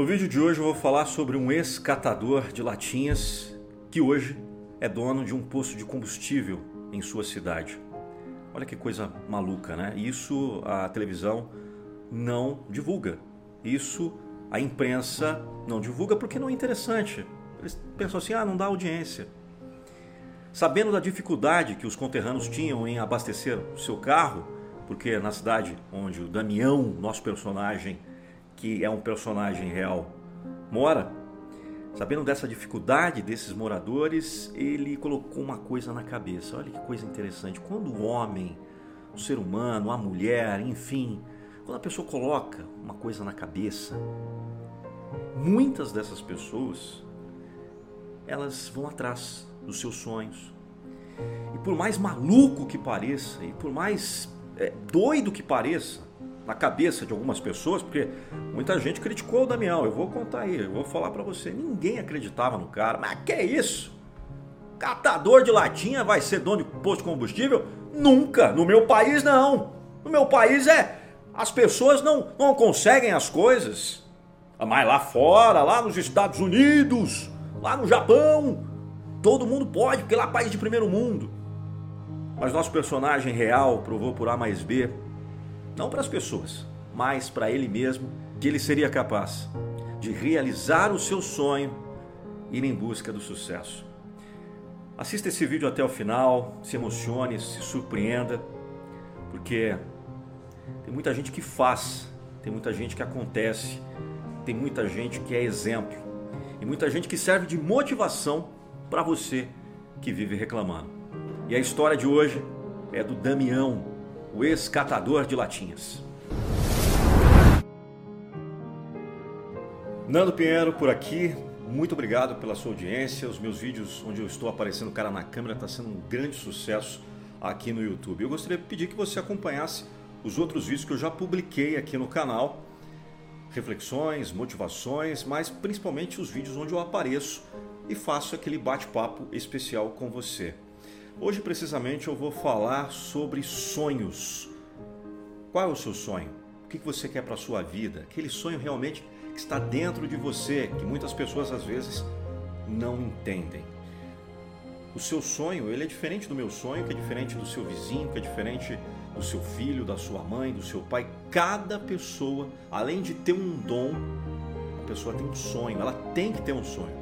No vídeo de hoje eu vou falar sobre um ex-catador de latinhas que hoje é dono de um posto de combustível em sua cidade. Olha que coisa maluca, né? Isso a televisão não divulga. Isso a imprensa não divulga porque não é interessante. Eles pensam assim: ah, não dá audiência. Sabendo da dificuldade que os conterrâneos tinham em abastecer o seu carro, porque na cidade onde o Damião, nosso personagem, que é um personagem real, mora, sabendo dessa dificuldade desses moradores, ele colocou uma coisa na cabeça. Olha que coisa interessante. Quando o homem, o ser humano, a mulher, enfim, quando a pessoa coloca uma coisa na cabeça, muitas dessas pessoas elas vão atrás dos seus sonhos. E por mais maluco que pareça, e por mais é, doido que pareça, na cabeça de algumas pessoas, porque muita gente criticou o Damião. Eu vou contar aí, eu vou falar para você. Ninguém acreditava no cara. Mas que é isso? Catador de latinha vai ser dono de posto de combustível? Nunca! No meu país, não! No meu país é. As pessoas não, não conseguem as coisas. Mas lá fora, lá nos Estados Unidos, lá no Japão, todo mundo pode, porque lá é país de primeiro mundo. Mas nosso personagem real provou por A mais B não para as pessoas, mas para ele mesmo, que ele seria capaz de realizar o seu sonho e ir em busca do sucesso. Assista esse vídeo até o final, se emocione, se surpreenda, porque tem muita gente que faz, tem muita gente que acontece, tem muita gente que é exemplo e muita gente que serve de motivação para você que vive reclamando. E a história de hoje é do Damião, o ex-catador de latinhas. Nando Pinheiro por aqui, muito obrigado pela sua audiência. Os meus vídeos onde eu estou aparecendo cara na câmera está sendo um grande sucesso aqui no YouTube. Eu gostaria de pedir que você acompanhasse os outros vídeos que eu já publiquei aqui no canal. Reflexões, motivações, mas principalmente os vídeos onde eu apareço e faço aquele bate-papo especial com você. Hoje, precisamente, eu vou falar sobre sonhos. Qual é o seu sonho? O que você quer para a sua vida? Aquele sonho realmente que está dentro de você, que muitas pessoas às vezes não entendem. O seu sonho, ele é diferente do meu sonho, que é diferente do seu vizinho, que é diferente do seu filho, da sua mãe, do seu pai. Cada pessoa, além de ter um dom, a pessoa tem um sonho, ela tem que ter um sonho.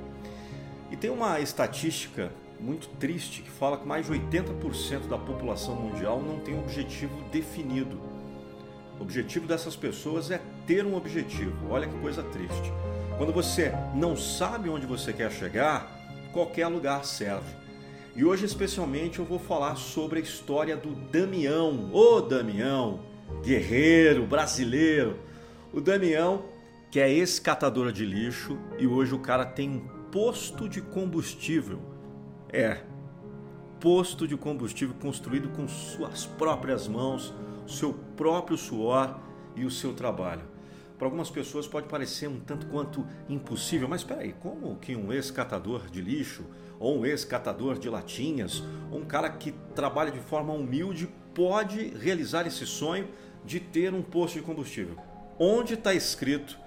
E tem uma estatística muito triste que fala que mais de 80% da população mundial não tem um objetivo definido. O objetivo dessas pessoas é ter um objetivo. Olha que coisa triste. Quando você não sabe onde você quer chegar, qualquer lugar serve. E hoje, especialmente, eu vou falar sobre a história do Damião. Ô Damião, guerreiro brasileiro. O Damião, que é ex-catador de lixo, e hoje o cara tem um posto de combustível é posto de combustível construído com suas próprias mãos, seu próprio suor e o seu trabalho. Para algumas pessoas pode parecer um tanto quanto impossível, mas espera aí, como que um ex-catador de lixo, ou um ex-catador de latinhas, ou um cara que trabalha de forma humilde pode realizar esse sonho de ter um posto de combustível? Onde está escrito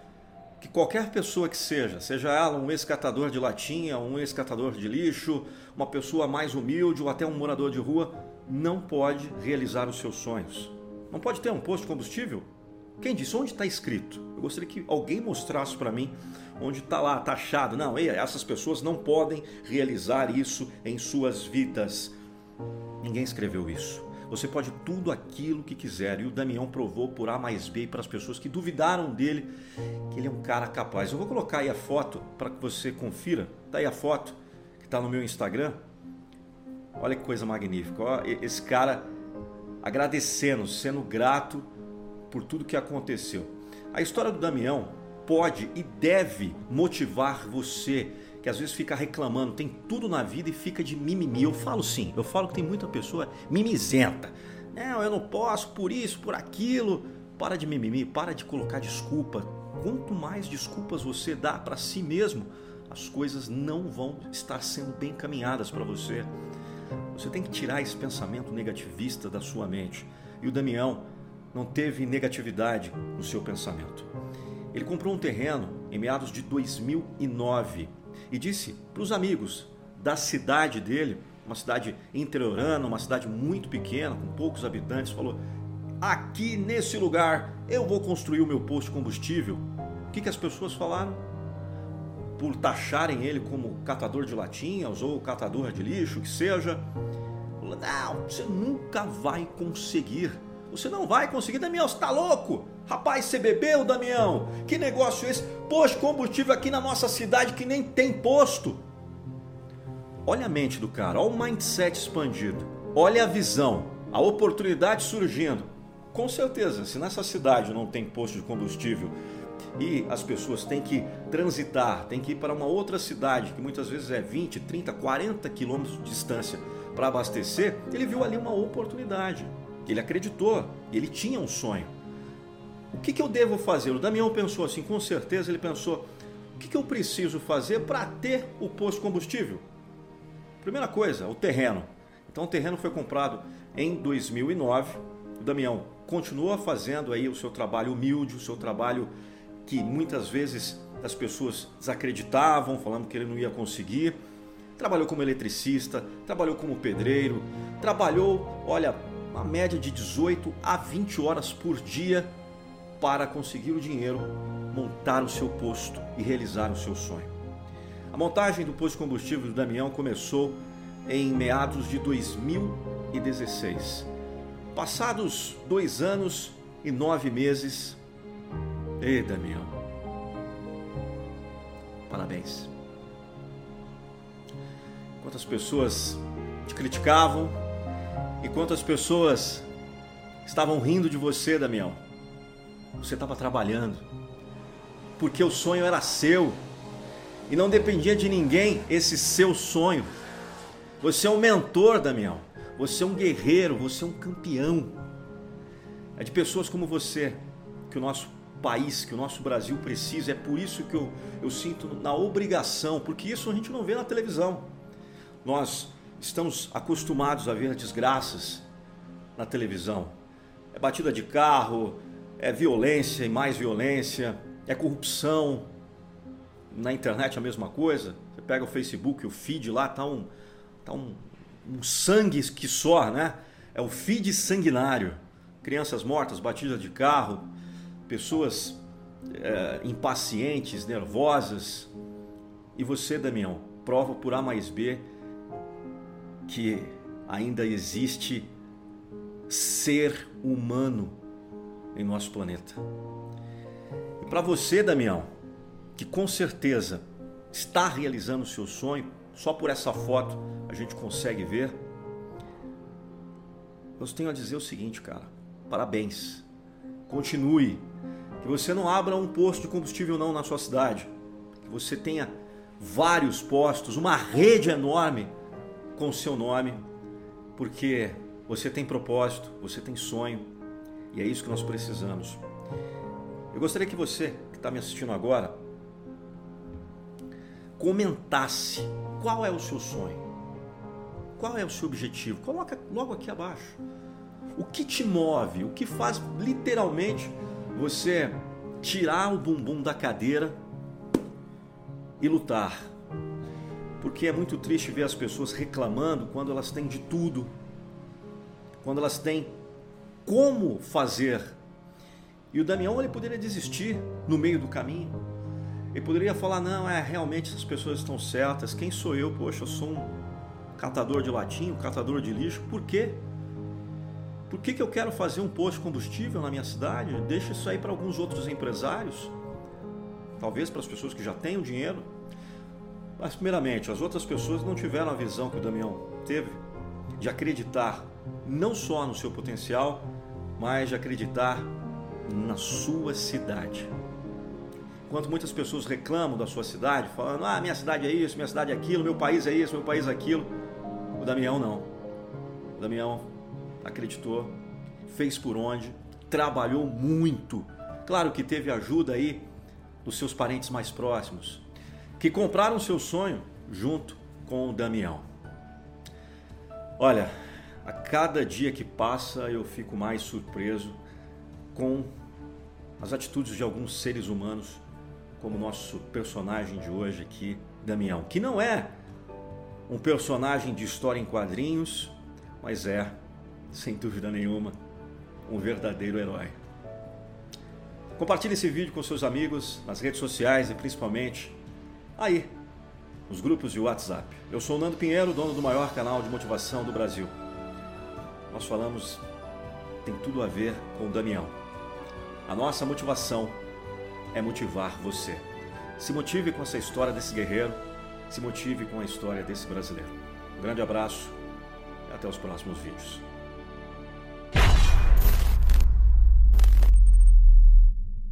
que qualquer pessoa que seja, seja ela um ex-catador de latinha, um ex-catador de lixo, uma pessoa mais humilde ou até um morador de rua, não pode realizar os seus sonhos. Não pode ter um posto de combustível? Quem disse? Onde está escrito? Eu gostaria que alguém mostrasse para mim onde está lá, taxado. Não, essas pessoas não podem realizar isso em suas vidas. Ninguém escreveu isso. Você pode tudo aquilo que quiser. E o Damião provou por A mais B para as pessoas que duvidaram dele que ele é um cara capaz. Eu vou colocar aí a foto para que você confira. Tá aí a foto que está no meu Instagram. Olha que coisa magnífica. Esse cara agradecendo, sendo grato por tudo que aconteceu. A história do Damião pode e deve motivar você que às vezes fica reclamando, tem tudo na vida e fica de mimimi. Eu falo sim, eu falo que tem muita pessoa mimizenta. Não, eu não posso por isso, por aquilo. Para de mimimi, para de colocar desculpa. Quanto mais desculpas você dá para si mesmo, as coisas não vão estar sendo bem caminhadas para você. Você tem que tirar esse pensamento negativista da sua mente. E o Damião não teve negatividade no seu pensamento. ele comprou um terreno em meados de 2009 e disse para os amigos da cidade dele, uma cidade interiorana, uma cidade muito pequena, com poucos habitantes, falou: aqui nesse lugar eu vou construir o meu posto de combustível. O que, que as pessoas falaram? Por taxarem ele como catador de latinhas ou catador de lixo, que seja. Não, você nunca vai conseguir. Você não vai conseguir, Damião, você tá louco? Rapaz, você bebeu, Damião? Que negócio esse? Posto combustível aqui na nossa cidade que nem tem posto. Olha a mente do cara, olha o mindset expandido, olha a visão, a oportunidade surgindo. Com certeza, se nessa cidade não tem posto de combustível e as pessoas têm que transitar, têm que ir para uma outra cidade, que muitas vezes é 20, 30, 40 quilômetros de distância para abastecer, ele viu ali uma oportunidade. Ele acreditou, ele tinha um sonho. O que, que eu devo fazer? O Damião pensou assim, com certeza ele pensou: o que, que eu preciso fazer para ter o posto combustível? Primeira coisa, o terreno. Então o terreno foi comprado em 2009. O Damião continua fazendo aí o seu trabalho humilde, o seu trabalho que muitas vezes as pessoas desacreditavam, falando que ele não ia conseguir. Trabalhou como eletricista, trabalhou como pedreiro, trabalhou, olha, uma média de 18 a 20 horas por dia para conseguir o dinheiro, montar o seu posto e realizar o seu sonho. A montagem do posto de combustível do Damião começou em meados de 2016. Passados dois anos e nove meses, Ei, Damião. Parabéns. Quantas pessoas te criticavam e quantas pessoas estavam rindo de você, Damião. Você estava trabalhando porque o sonho era seu e não dependia de ninguém esse seu sonho. Você é um mentor, Damião. Você é um guerreiro, você é um campeão. É de pessoas como você que o nosso país, que o nosso Brasil precisa. É por isso que eu, eu sinto na obrigação, porque isso a gente não vê na televisão. Nós estamos acostumados a ver desgraças na televisão. É batida de carro, é violência e mais violência, é corrupção. Na internet a mesma coisa. Você pega o Facebook, o feed lá, tá um, tá um, um sangue que só, né? É o feed sanguinário. Crianças mortas, batidas de carro, pessoas é, impacientes, nervosas. E você, Damião, prova por A mais B que ainda existe ser humano em nosso planeta. E para você, Damião, que com certeza está realizando o seu sonho, só por essa foto a gente consegue ver. Eu tenho a dizer o seguinte, cara: parabéns, continue que você não abra um posto de combustível não na sua cidade, que você tenha vários postos, uma rede enorme com o seu nome, porque você tem propósito, você tem sonho e é isso que nós precisamos. Eu gostaria que você que está me assistindo agora comentasse qual é o seu sonho, qual é o seu objetivo. Coloca logo aqui abaixo. O que te move, o que faz literalmente você tirar o bumbum da cadeira e lutar. Porque é muito triste ver as pessoas reclamando quando elas têm de tudo, quando elas têm como fazer. E o Damião ele poderia desistir no meio do caminho. Ele poderia falar: não, é realmente essas pessoas estão certas. Quem sou eu? Poxa, eu sou um catador de latim, um catador de lixo. Por quê? Por que, que eu quero fazer um posto de combustível na minha cidade? Deixa isso aí para alguns outros empresários, talvez para as pessoas que já têm o dinheiro. Mas, primeiramente, as outras pessoas não tiveram a visão que o Damião teve de acreditar não só no seu potencial, mas de acreditar na sua cidade. Enquanto muitas pessoas reclamam da sua cidade, falando: ah, minha cidade é isso, minha cidade é aquilo, meu país é isso, meu país é aquilo. O Damião não. O Damião acreditou, fez por onde, trabalhou muito. Claro que teve ajuda aí dos seus parentes mais próximos, que compraram seu sonho junto com o Damião. Olha, a cada dia que passa eu fico mais surpreso com as atitudes de alguns seres humanos, como nosso personagem de hoje aqui, Damião, que não é um personagem de história em quadrinhos, mas é, sem dúvida nenhuma, um verdadeiro herói. Compartilhe esse vídeo com seus amigos nas redes sociais e principalmente aí, nos grupos de WhatsApp. Eu sou o Nando Pinheiro, dono do maior canal de motivação do Brasil. Nós falamos, tem tudo a ver com o Damião. A nossa motivação é motivar você. Se motive com essa história desse guerreiro, se motive com a história desse brasileiro. Um grande abraço e até os próximos vídeos.